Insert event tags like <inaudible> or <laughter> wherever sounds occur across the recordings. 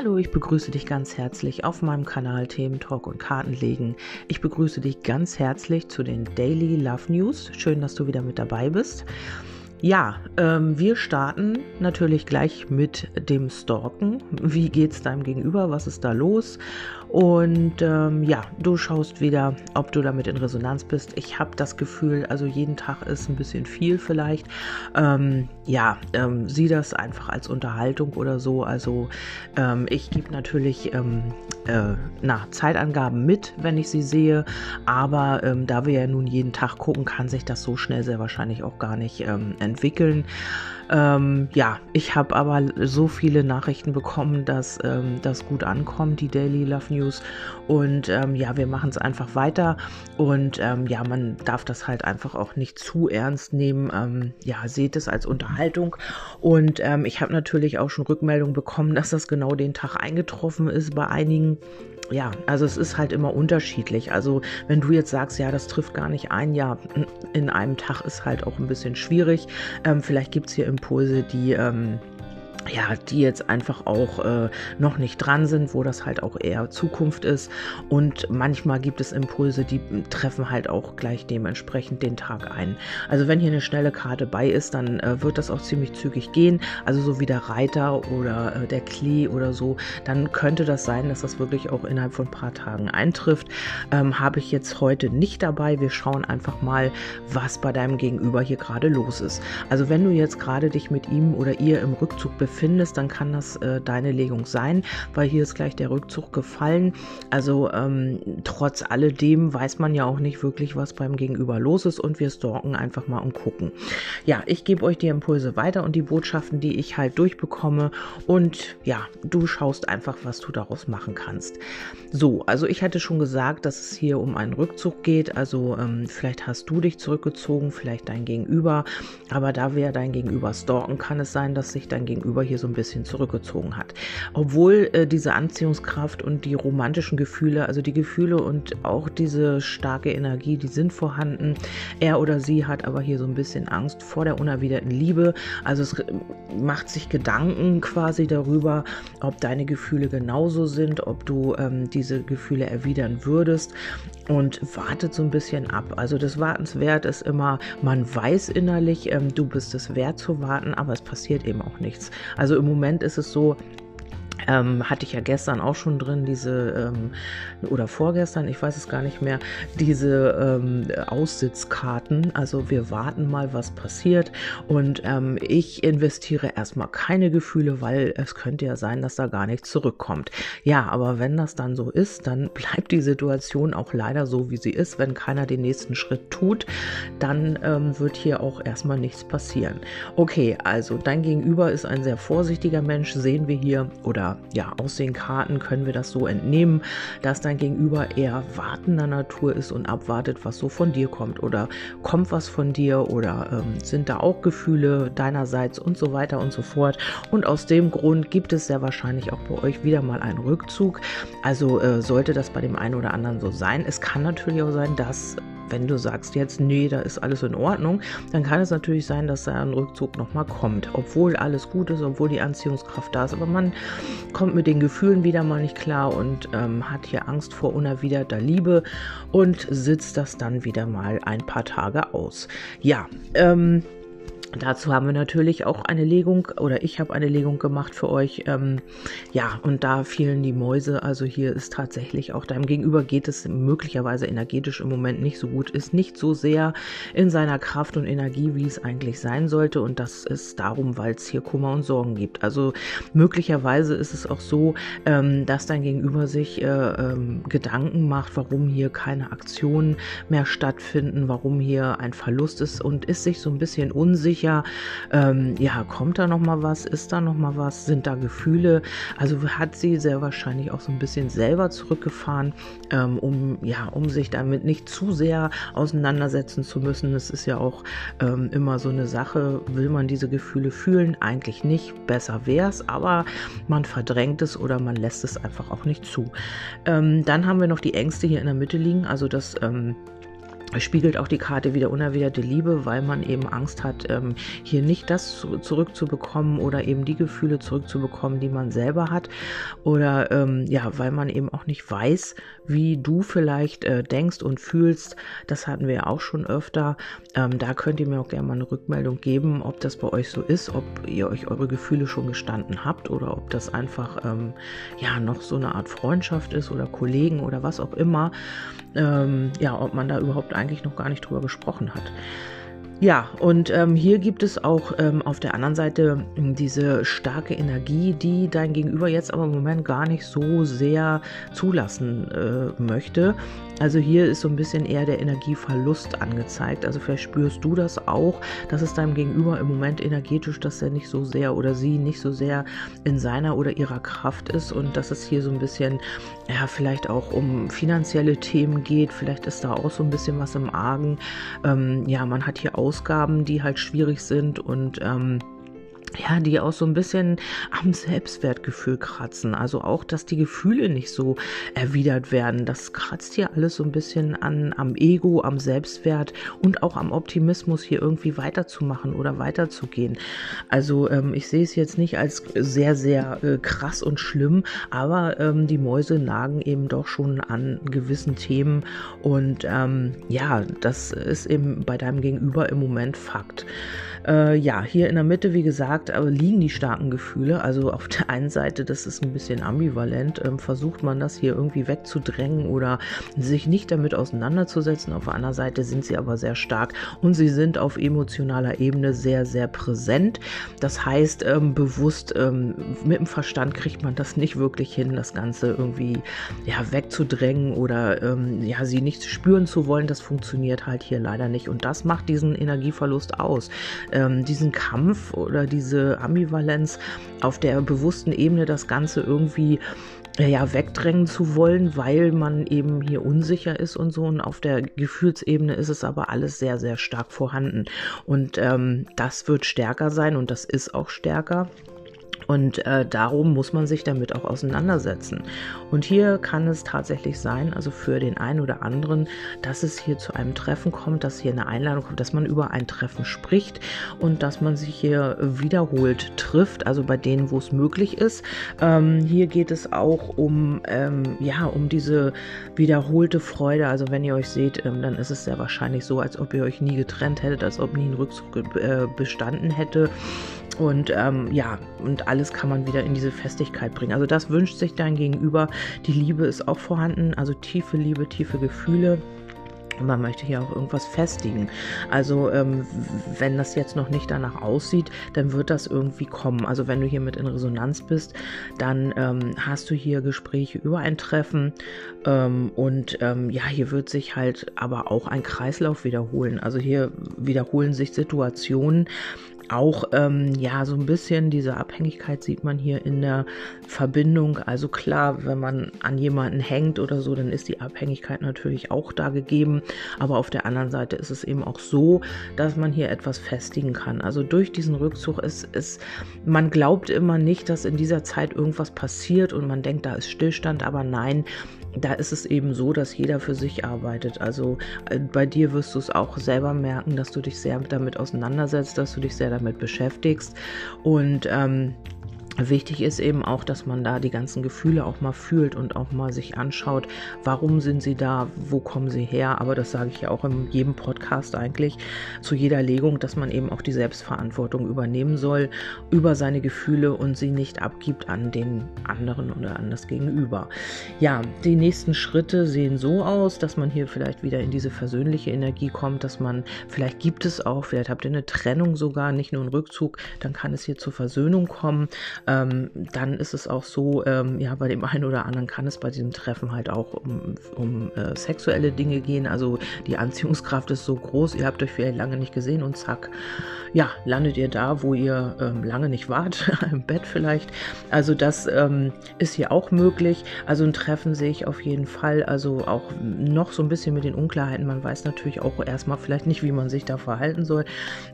Hallo, ich begrüße dich ganz herzlich auf meinem Kanal Themen Talk und Kartenlegen. Ich begrüße dich ganz herzlich zu den Daily Love News. Schön, dass du wieder mit dabei bist. Ja, ähm, wir starten natürlich gleich mit dem Stalken. Wie geht's deinem Gegenüber? Was ist da los? Und ähm, ja, du schaust wieder, ob du damit in Resonanz bist. Ich habe das Gefühl, also jeden Tag ist ein bisschen viel vielleicht. Ähm, ja, ähm, sieh das einfach als Unterhaltung oder so. Also ähm, ich gebe natürlich ähm, äh, na, Zeitangaben mit, wenn ich sie sehe. Aber ähm, da wir ja nun jeden Tag gucken, kann sich das so schnell sehr wahrscheinlich auch gar nicht entwickeln. Ähm, ja, ich habe aber so viele Nachrichten bekommen, dass ähm, das gut ankommt, die Daily Love News. Und ähm, ja, wir machen es einfach weiter. Und ähm, ja, man darf das halt einfach auch nicht zu ernst nehmen. Ähm, ja, seht es als Unterhaltung. Und ähm, ich habe natürlich auch schon Rückmeldungen bekommen, dass das genau den Tag eingetroffen ist bei einigen ja, also es ist halt immer unterschiedlich. Also wenn du jetzt sagst, ja, das trifft gar nicht ein, ja, in einem Tag ist halt auch ein bisschen schwierig. Ähm, vielleicht gibt es hier Impulse, die... Ähm, ja, die jetzt einfach auch äh, noch nicht dran sind, wo das halt auch eher Zukunft ist. Und manchmal gibt es Impulse, die treffen halt auch gleich dementsprechend den Tag ein. Also wenn hier eine schnelle Karte bei ist, dann äh, wird das auch ziemlich zügig gehen. Also so wie der Reiter oder äh, der Klee oder so, dann könnte das sein, dass das wirklich auch innerhalb von ein paar Tagen eintrifft. Ähm, Habe ich jetzt heute nicht dabei. Wir schauen einfach mal, was bei deinem Gegenüber hier gerade los ist. Also wenn du jetzt gerade dich mit ihm oder ihr im Rückzug befindest, findest, dann kann das äh, deine Legung sein, weil hier ist gleich der Rückzug gefallen. Also ähm, trotz alledem weiß man ja auch nicht wirklich, was beim Gegenüber los ist und wir stalken einfach mal und gucken. Ja, ich gebe euch die Impulse weiter und die Botschaften, die ich halt durchbekomme und ja, du schaust einfach, was du daraus machen kannst. So, also ich hatte schon gesagt, dass es hier um einen Rückzug geht. Also ähm, vielleicht hast du dich zurückgezogen, vielleicht dein Gegenüber, aber da wir dein Gegenüber stalken, kann es sein, dass sich dein Gegenüber hier so ein bisschen zurückgezogen hat. Obwohl äh, diese Anziehungskraft und die romantischen Gefühle, also die Gefühle und auch diese starke Energie, die sind vorhanden. Er oder sie hat aber hier so ein bisschen Angst vor der unerwiderten Liebe. Also es macht sich Gedanken quasi darüber, ob deine Gefühle genauso sind, ob du ähm, diese Gefühle erwidern würdest und wartet so ein bisschen ab. Also das Wartenswert ist immer, man weiß innerlich, ähm, du bist es wert zu warten, aber es passiert eben auch nichts. Also im Moment ist es so, ähm, hatte ich ja gestern auch schon drin, diese, ähm, oder vorgestern, ich weiß es gar nicht mehr, diese ähm, Aussitzkarten. Also wir warten mal, was passiert. Und ähm, ich investiere erstmal keine Gefühle, weil es könnte ja sein, dass da gar nichts zurückkommt. Ja, aber wenn das dann so ist, dann <laughs> bleibt die Situation auch leider so, wie sie ist. Wenn keiner den nächsten Schritt tut, dann ähm, wird hier auch erstmal nichts passieren. Okay, also dein Gegenüber ist ein sehr vorsichtiger Mensch, sehen wir hier, oder ja, aus den Karten können wir das so entnehmen, dass dein Gegenüber eher wartender Natur ist und abwartet, was so von dir kommt oder kommt was von dir oder ähm, sind da auch Gefühle deinerseits und so weiter und so fort. Und aus dem Grund gibt es sehr wahrscheinlich auch bei euch wieder mal einen Rückzug. Also äh, sollte das bei dem einen oder anderen so sein. Es kann natürlich auch sein, dass wenn du sagst jetzt, nee, da ist alles in Ordnung, dann kann es natürlich sein, dass da ein Rückzug nochmal kommt. Obwohl alles gut ist, obwohl die Anziehungskraft da ist. Aber man kommt mit den Gefühlen wieder mal nicht klar und ähm, hat hier Angst vor unerwiderter Liebe und sitzt das dann wieder mal ein paar Tage aus. Ja, ähm, Dazu haben wir natürlich auch eine Legung oder ich habe eine Legung gemacht für euch. Ähm, ja, und da fielen die Mäuse. Also hier ist tatsächlich auch deinem Gegenüber geht es möglicherweise energetisch im Moment nicht so gut, ist nicht so sehr in seiner Kraft und Energie, wie es eigentlich sein sollte. Und das ist darum, weil es hier Kummer und Sorgen gibt. Also möglicherweise ist es auch so, ähm, dass dein Gegenüber sich äh, ähm, Gedanken macht, warum hier keine Aktionen mehr stattfinden, warum hier ein Verlust ist und ist sich so ein bisschen unsicher unsicher. Ähm, ja, kommt da noch mal was? Ist da noch mal was? Sind da Gefühle? Also hat sie sehr wahrscheinlich auch so ein bisschen selber zurückgefahren, ähm, um ja, um sich damit nicht zu sehr auseinandersetzen zu müssen. Es ist ja auch ähm, immer so eine Sache. Will man diese Gefühle fühlen? Eigentlich nicht. Besser wäre es, aber man verdrängt es oder man lässt es einfach auch nicht zu. Ähm, dann haben wir noch die Ängste hier in der Mitte liegen. Also das ähm, spiegelt auch die Karte wieder unerwiderte Liebe, weil man eben Angst hat, ähm, hier nicht das zurückzubekommen oder eben die Gefühle zurückzubekommen, die man selber hat. Oder ähm, ja, weil man eben auch nicht weiß, wie du vielleicht äh, denkst und fühlst. Das hatten wir ja auch schon öfter. Ähm, da könnt ihr mir auch gerne mal eine Rückmeldung geben, ob das bei euch so ist, ob ihr euch eure Gefühle schon gestanden habt oder ob das einfach ähm, ja noch so eine Art Freundschaft ist oder Kollegen oder was auch immer. Ähm, ja, ob man da überhaupt eigentlich noch gar nicht drüber gesprochen hat. Ja, und ähm, hier gibt es auch ähm, auf der anderen Seite ähm, diese starke Energie, die dein Gegenüber jetzt aber im Moment gar nicht so sehr zulassen äh, möchte. Also hier ist so ein bisschen eher der Energieverlust angezeigt. Also vielleicht spürst du das auch, dass es deinem Gegenüber im Moment energetisch, dass er nicht so sehr oder sie nicht so sehr in seiner oder ihrer Kraft ist und dass es hier so ein bisschen, ja, vielleicht auch um finanzielle Themen geht. Vielleicht ist da auch so ein bisschen was im Argen. Ähm, ja, man hat hier Ausgaben, die halt schwierig sind und ähm, ja, die auch so ein bisschen am Selbstwertgefühl kratzen. Also auch, dass die Gefühle nicht so erwidert werden. Das kratzt hier alles so ein bisschen an, am Ego, am Selbstwert und auch am Optimismus, hier irgendwie weiterzumachen oder weiterzugehen. Also ähm, ich sehe es jetzt nicht als sehr, sehr äh, krass und schlimm, aber ähm, die Mäuse nagen eben doch schon an gewissen Themen. Und ähm, ja, das ist eben bei deinem Gegenüber im Moment Fakt. Äh, ja, hier in der Mitte, wie gesagt, aber liegen die starken Gefühle. Also auf der <laughs> einen Seite, das ist ein bisschen ambivalent, ähm, versucht man das hier irgendwie wegzudrängen oder sich nicht damit auseinanderzusetzen. Auf der anderen Seite sind sie aber sehr stark und sie sind auf emotionaler Ebene sehr, sehr präsent. Das heißt, ähm, bewusst ähm, mit dem Verstand kriegt man das nicht wirklich hin, das Ganze irgendwie ja, wegzudrängen oder ähm, ja, sie nicht spüren zu wollen. Das funktioniert halt hier leider nicht. Und das macht diesen Energieverlust aus ähm, diesen Kampf oder diese Ambivalenz auf der bewussten Ebene das Ganze irgendwie äh, ja, wegdrängen zu wollen, weil man eben hier unsicher ist und so. Und auf der Gefühlsebene ist es aber alles sehr, sehr stark vorhanden. Und ähm, das wird stärker sein und das ist auch stärker. Und äh, darum muss man sich damit auch auseinandersetzen. Und hier kann es tatsächlich sein, also für den einen oder anderen, dass es hier zu einem Treffen kommt, dass hier eine Einladung kommt, dass man über ein Treffen spricht und dass man sich hier wiederholt trifft, also bei denen, wo es möglich ist. Ähm, hier geht es auch um, ähm, ja, um diese wiederholte Freude. Also wenn ihr euch seht, ähm, dann ist es sehr wahrscheinlich so, als ob ihr euch nie getrennt hättet, als ob nie ein Rückzug äh, bestanden hätte. Und ähm, ja, und alles kann man wieder in diese Festigkeit bringen. Also das wünscht sich dein Gegenüber. Die Liebe ist auch vorhanden, also tiefe Liebe, tiefe Gefühle. Und man möchte hier auch irgendwas festigen. Also ähm, wenn das jetzt noch nicht danach aussieht, dann wird das irgendwie kommen. Also wenn du hier mit in Resonanz bist, dann ähm, hast du hier Gespräche über ein Treffen ähm, und ähm, ja, hier wird sich halt aber auch ein Kreislauf wiederholen. Also hier wiederholen sich Situationen, auch ähm, ja so ein bisschen diese Abhängigkeit sieht man hier in der Verbindung. Also klar, wenn man an jemanden hängt oder so, dann ist die Abhängigkeit natürlich auch da gegeben. Aber auf der anderen Seite ist es eben auch so, dass man hier etwas festigen kann. Also durch diesen Rückzug ist es, man glaubt immer nicht, dass in dieser Zeit irgendwas passiert und man denkt, da ist Stillstand, aber nein, da ist es eben so, dass jeder für sich arbeitet. Also äh, bei dir wirst du es auch selber merken, dass du dich sehr damit auseinandersetzt, dass du dich sehr damit beschäftigst und ähm, Wichtig ist eben auch, dass man da die ganzen Gefühle auch mal fühlt und auch mal sich anschaut, warum sind sie da, wo kommen sie her. Aber das sage ich ja auch in jedem Podcast eigentlich zu jeder Legung, dass man eben auch die Selbstverantwortung übernehmen soll über seine Gefühle und sie nicht abgibt an den anderen oder an das Gegenüber. Ja, die nächsten Schritte sehen so aus, dass man hier vielleicht wieder in diese versöhnliche Energie kommt, dass man, vielleicht gibt es auch, vielleicht habt ihr eine Trennung sogar, nicht nur einen Rückzug, dann kann es hier zur Versöhnung kommen ähm, dann ist es auch so, ähm, ja, bei dem einen oder anderen kann es bei diesem Treffen halt auch um, um äh, sexuelle Dinge gehen. Also die Anziehungskraft ist so groß, ihr habt euch vielleicht lange nicht gesehen und zack, ja, landet ihr da, wo ihr ähm, lange nicht wart, <laughs> im Bett vielleicht. Also das ähm, ist hier auch möglich. Also ein Treffen sehe ich auf jeden Fall. Also auch noch so ein bisschen mit den Unklarheiten. Man weiß natürlich auch erstmal vielleicht nicht, wie man sich da verhalten soll.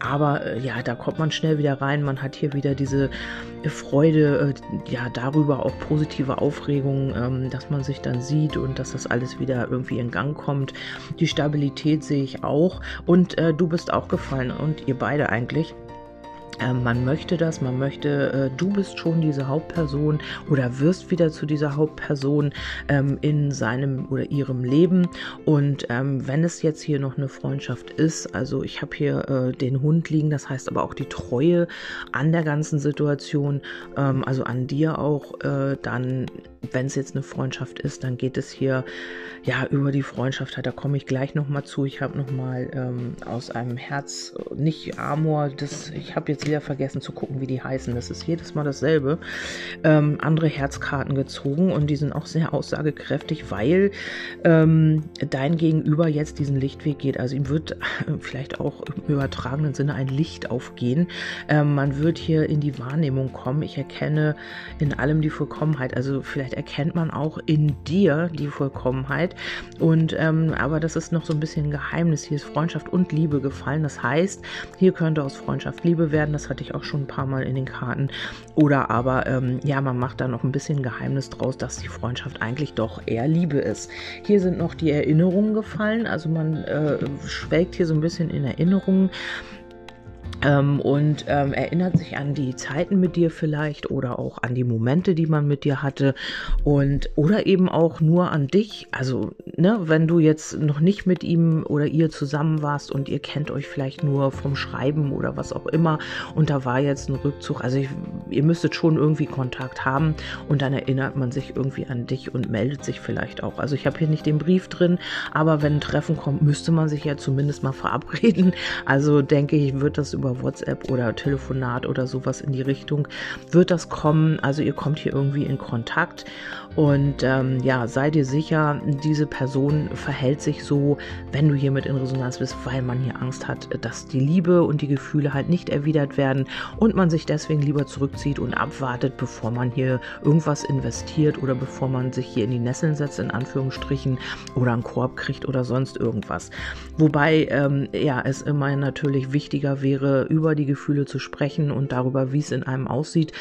Aber äh, ja, da kommt man schnell wieder rein. Man hat hier wieder diese Freude Freude, äh, ja, darüber auch positive Aufregung, ähm, dass man sich dann sieht und dass das alles wieder irgendwie in Gang kommt. Die Stabilität sehe ich auch und äh, du bist auch gefallen und ihr beide eigentlich. Ähm, man möchte das, man möchte, äh, du bist schon diese Hauptperson oder wirst wieder zu dieser Hauptperson ähm, in seinem oder ihrem Leben. Und ähm, wenn es jetzt hier noch eine Freundschaft ist, also ich habe hier äh, den Hund liegen, das heißt aber auch die Treue an der ganzen Situation, also an dir auch, äh, dann wenn es jetzt eine Freundschaft ist, dann geht es hier ja über die Freundschaft. Da komme ich gleich noch mal zu. Ich habe noch mal ähm, aus einem Herz, nicht Amor, das, ich habe jetzt wieder vergessen zu gucken, wie die heißen. Das ist jedes Mal dasselbe. Ähm, andere Herzkarten gezogen und die sind auch sehr aussagekräftig, weil ähm, dein Gegenüber jetzt diesen Lichtweg geht. Also ihm wird vielleicht auch im übertragenen Sinne ein Licht aufgehen. Ähm, man wird hier in die Wahrnehmung kommen. Ich erkenne in allem die Vollkommenheit. Also vielleicht vielleicht erkennt man auch in dir die Vollkommenheit. Und ähm, aber das ist noch so ein bisschen ein Geheimnis. Hier ist Freundschaft und Liebe gefallen. Das heißt, hier könnte aus Freundschaft Liebe werden. Das hatte ich auch schon ein paar Mal in den Karten. Oder aber ähm, ja, man macht da noch ein bisschen Geheimnis draus, dass die Freundschaft eigentlich doch eher Liebe ist. Hier sind noch die Erinnerungen gefallen. Also man äh, schwelgt hier so ein bisschen in Erinnerungen. Ähm, und ähm, erinnert sich an die Zeiten mit dir vielleicht oder auch an die Momente, die man mit dir hatte und oder eben auch nur an dich. Also, ne, wenn du jetzt noch nicht mit ihm oder ihr zusammen warst und ihr kennt euch vielleicht nur vom Schreiben oder was auch immer und da war jetzt ein Rückzug. Also, ich, ihr müsstet schon irgendwie Kontakt haben und dann erinnert man sich irgendwie an dich und meldet sich vielleicht auch. Also, ich habe hier nicht den Brief drin, aber wenn ein Treffen kommt, müsste man sich ja zumindest mal verabreden. Also, denke ich, wird das über über WhatsApp oder Telefonat oder sowas in die Richtung, wird das kommen. Also ihr kommt hier irgendwie in Kontakt und ähm, ja, sei dir sicher, diese Person verhält sich so, wenn du hiermit in Resonanz bist, weil man hier Angst hat, dass die Liebe und die Gefühle halt nicht erwidert werden und man sich deswegen lieber zurückzieht und abwartet, bevor man hier irgendwas investiert oder bevor man sich hier in die Nesseln setzt, in Anführungsstrichen, oder einen Korb kriegt oder sonst irgendwas. Wobei ähm, ja, es immer natürlich wichtiger wäre, über die Gefühle zu sprechen und darüber, wie es in einem aussieht,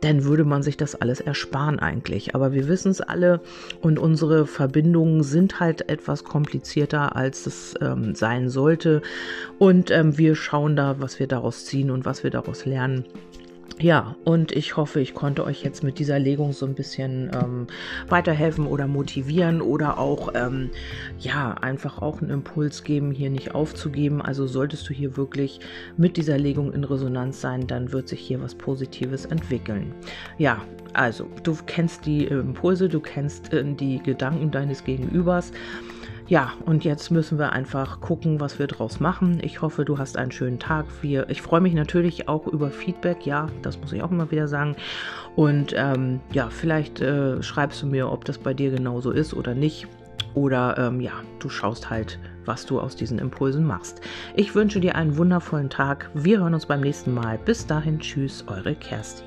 dann würde man sich das alles ersparen eigentlich. Aber wir wissen es alle und unsere Verbindungen sind halt etwas komplizierter, als es ähm, sein sollte. Und ähm, wir schauen da, was wir daraus ziehen und was wir daraus lernen. Ja, und ich hoffe, ich konnte euch jetzt mit dieser Legung so ein bisschen ähm, weiterhelfen oder motivieren oder auch, ähm, ja, einfach auch einen Impuls geben, hier nicht aufzugeben. Also solltest du hier wirklich mit dieser Legung in Resonanz sein, dann wird sich hier was Positives entwickeln. Ja, also du kennst die Impulse, du kennst äh, die Gedanken deines Gegenübers. Ja, und jetzt müssen wir einfach gucken, was wir draus machen. Ich hoffe, du hast einen schönen Tag. Wir, ich freue mich natürlich auch über Feedback. Ja, das muss ich auch immer wieder sagen. Und ähm, ja, vielleicht äh, schreibst du mir, ob das bei dir genauso ist oder nicht. Oder ähm, ja, du schaust halt, was du aus diesen Impulsen machst. Ich wünsche dir einen wundervollen Tag. Wir hören uns beim nächsten Mal. Bis dahin, tschüss, eure Kerstin.